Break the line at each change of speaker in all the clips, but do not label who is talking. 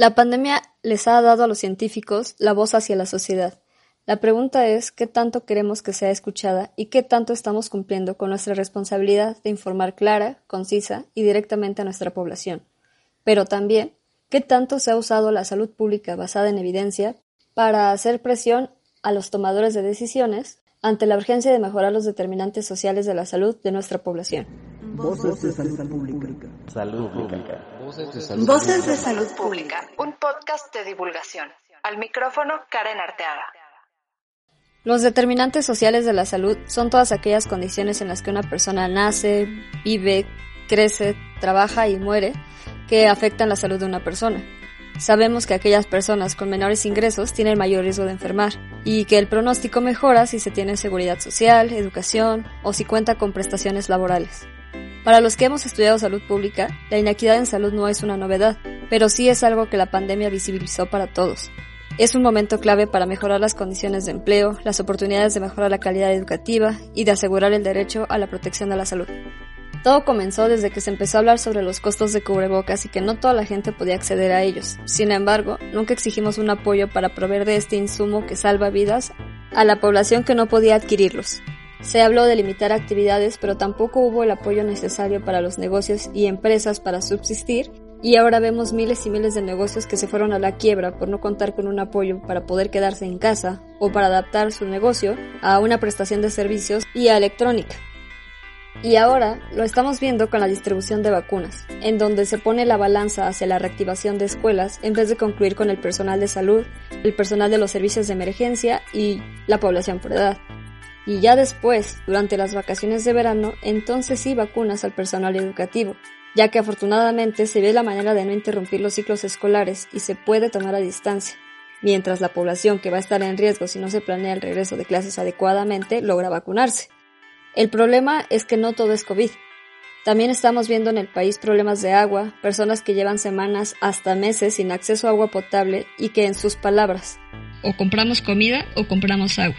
La pandemia les ha dado a los científicos la voz hacia la sociedad. La pregunta es qué tanto queremos que sea escuchada y qué tanto estamos cumpliendo con nuestra responsabilidad de informar clara, concisa y directamente a nuestra población. Pero también, qué tanto se ha usado la salud pública basada en evidencia para hacer presión a los tomadores de decisiones ante la urgencia de mejorar los determinantes sociales de la salud de nuestra población.
Voces de salud pública.
Salud pública.
Voces de salud pública. Un podcast de divulgación. Al micrófono, Karen Arteaga.
Los determinantes sociales de la salud son todas aquellas condiciones en las que una persona nace, vive, crece, trabaja y muere que afectan la salud de una persona. Sabemos que aquellas personas con menores ingresos tienen mayor riesgo de enfermar y que el pronóstico mejora si se tiene seguridad social, educación o si cuenta con prestaciones laborales. Para los que hemos estudiado salud pública, la inequidad en salud no es una novedad, pero sí es algo que la pandemia visibilizó para todos. Es un momento clave para mejorar las condiciones de empleo, las oportunidades de mejorar la calidad educativa y de asegurar el derecho a la protección de la salud. Todo comenzó desde que se empezó a hablar sobre los costos de cubrebocas y que no toda la gente podía acceder a ellos. Sin embargo, nunca exigimos un apoyo para proveer de este insumo que salva vidas a la población que no podía adquirirlos. Se habló de limitar actividades, pero tampoco hubo el apoyo necesario para los negocios y empresas para subsistir, y ahora vemos miles y miles de negocios que se fueron a la quiebra por no contar con un apoyo para poder quedarse en casa o para adaptar su negocio a una prestación de servicios y a electrónica. Y ahora lo estamos viendo con la distribución de vacunas, en donde se pone la balanza hacia la reactivación de escuelas en vez de concluir con el personal de salud, el personal de los servicios de emergencia y la población por edad. Y ya después, durante las vacaciones de verano, entonces sí vacunas al personal educativo, ya que afortunadamente se ve la manera de no interrumpir los ciclos escolares y se puede tomar a distancia, mientras la población que va a estar en riesgo si no se planea el regreso de clases adecuadamente logra vacunarse. El problema es que no todo es COVID. También estamos viendo en el país problemas de agua, personas que llevan semanas hasta meses sin acceso a agua potable y que en sus palabras, o compramos comida o compramos agua.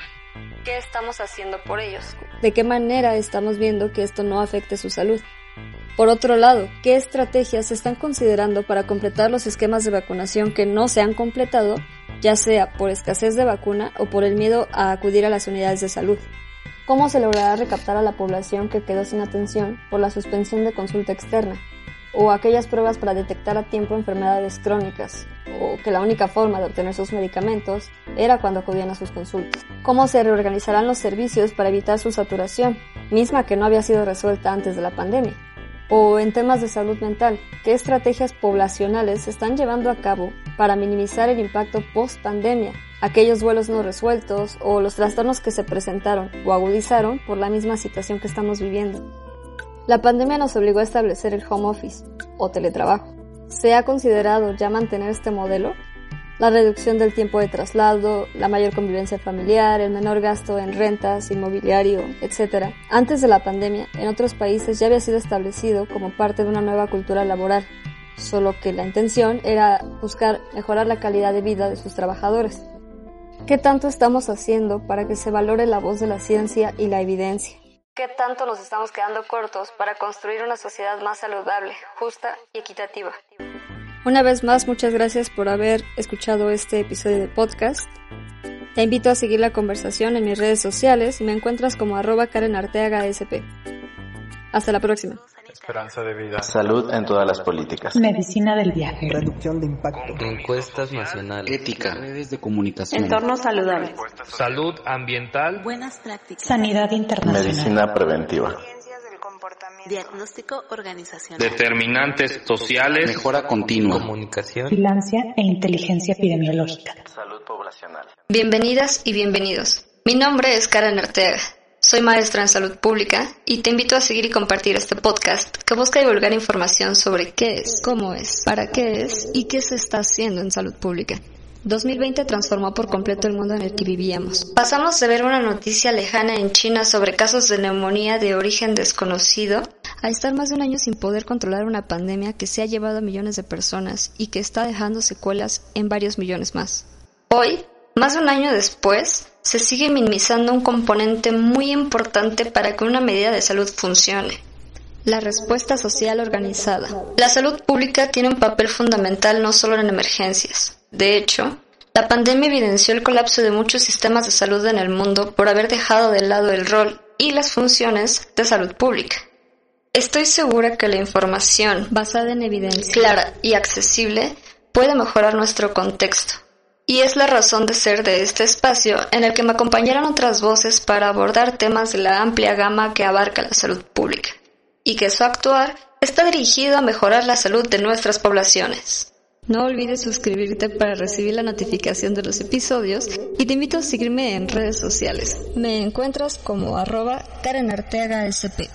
¿Qué estamos haciendo por ellos? ¿De qué manera estamos viendo que esto no afecte su salud? Por otro lado, ¿qué estrategias se están considerando para completar los esquemas de vacunación que no se han completado, ya sea por escasez de vacuna o por el miedo a acudir a las unidades de salud? ¿Cómo se logrará recaptar a la población que quedó sin atención por la suspensión de consulta externa? O aquellas pruebas para detectar a tiempo enfermedades crónicas, o que la única forma de obtener sus medicamentos era cuando acudían a sus consultas. ¿Cómo se reorganizarán los servicios para evitar su saturación, misma que no había sido resuelta antes de la pandemia? O en temas de salud mental, ¿qué estrategias poblacionales se están llevando a cabo para minimizar el impacto post-pandemia aquellos vuelos no resueltos o los trastornos que se presentaron o agudizaron por la misma situación que estamos viviendo. La pandemia nos obligó a establecer el home office o teletrabajo. ¿Se ha considerado ya mantener este modelo? La reducción del tiempo de traslado, la mayor convivencia familiar, el menor gasto en rentas, inmobiliario, etc. Antes de la pandemia, en otros países ya había sido establecido como parte de una nueva cultura laboral, solo que la intención era buscar mejorar la calidad de vida de sus trabajadores. ¿Qué tanto estamos haciendo para que se valore la voz de la ciencia y la evidencia? ¿Qué tanto nos estamos quedando cortos para construir una sociedad más saludable, justa y equitativa? Una vez más, muchas gracias por haber escuchado este episodio de podcast. Te invito a seguir la conversación en mis redes sociales y me encuentras como arroba Karen Arteaga SP. Hasta la próxima.
Esperanza de vida.
Salud en todas las políticas.
Medicina del viaje.
Reducción de impacto.
Encuestas nacionales.
Ética.
Redes de comunicación.
Entorno saludable.
Salud ambiental.
Buenas prácticas.
Sanidad internacional.
Medicina preventiva.
Diagnóstico organizacional.
Determinantes sociales.
Mejora continua.
Comunicación.
Vigilancia e inteligencia epidemiológica.
Salud poblacional.
Bienvenidas y bienvenidos. Mi nombre es Karen Arteaga. Soy maestra en salud pública y te invito a seguir y compartir este podcast que busca divulgar información sobre qué es, cómo es, para qué es y qué se está haciendo en salud pública. 2020 transformó por completo el mundo en el que vivíamos. Pasamos de ver una noticia lejana en China sobre casos de neumonía de origen desconocido a estar más de un año sin poder controlar una pandemia que se ha llevado a millones de personas y que está dejando secuelas en varios millones más. Hoy, más de un año después, se sigue minimizando un componente muy importante para que una medida de salud funcione, La respuesta social organizada. La salud pública tiene un papel fundamental no solo en emergencias. De hecho, la pandemia evidenció el colapso de muchos sistemas de salud en el mundo por haber dejado de lado el rol y las funciones de salud pública. Estoy segura que la información
basada en evidencia
clara y accesible puede mejorar nuestro contexto. Y es la razón de ser de este espacio en el que me acompañarán otras voces para abordar temas de la amplia gama que abarca la salud pública, y que su actuar está dirigido a mejorar la salud de nuestras poblaciones.
No olvides suscribirte para recibir la notificación de los episodios y te invito a seguirme en redes sociales. Me encuentras como arroba Karen Arteaga SP.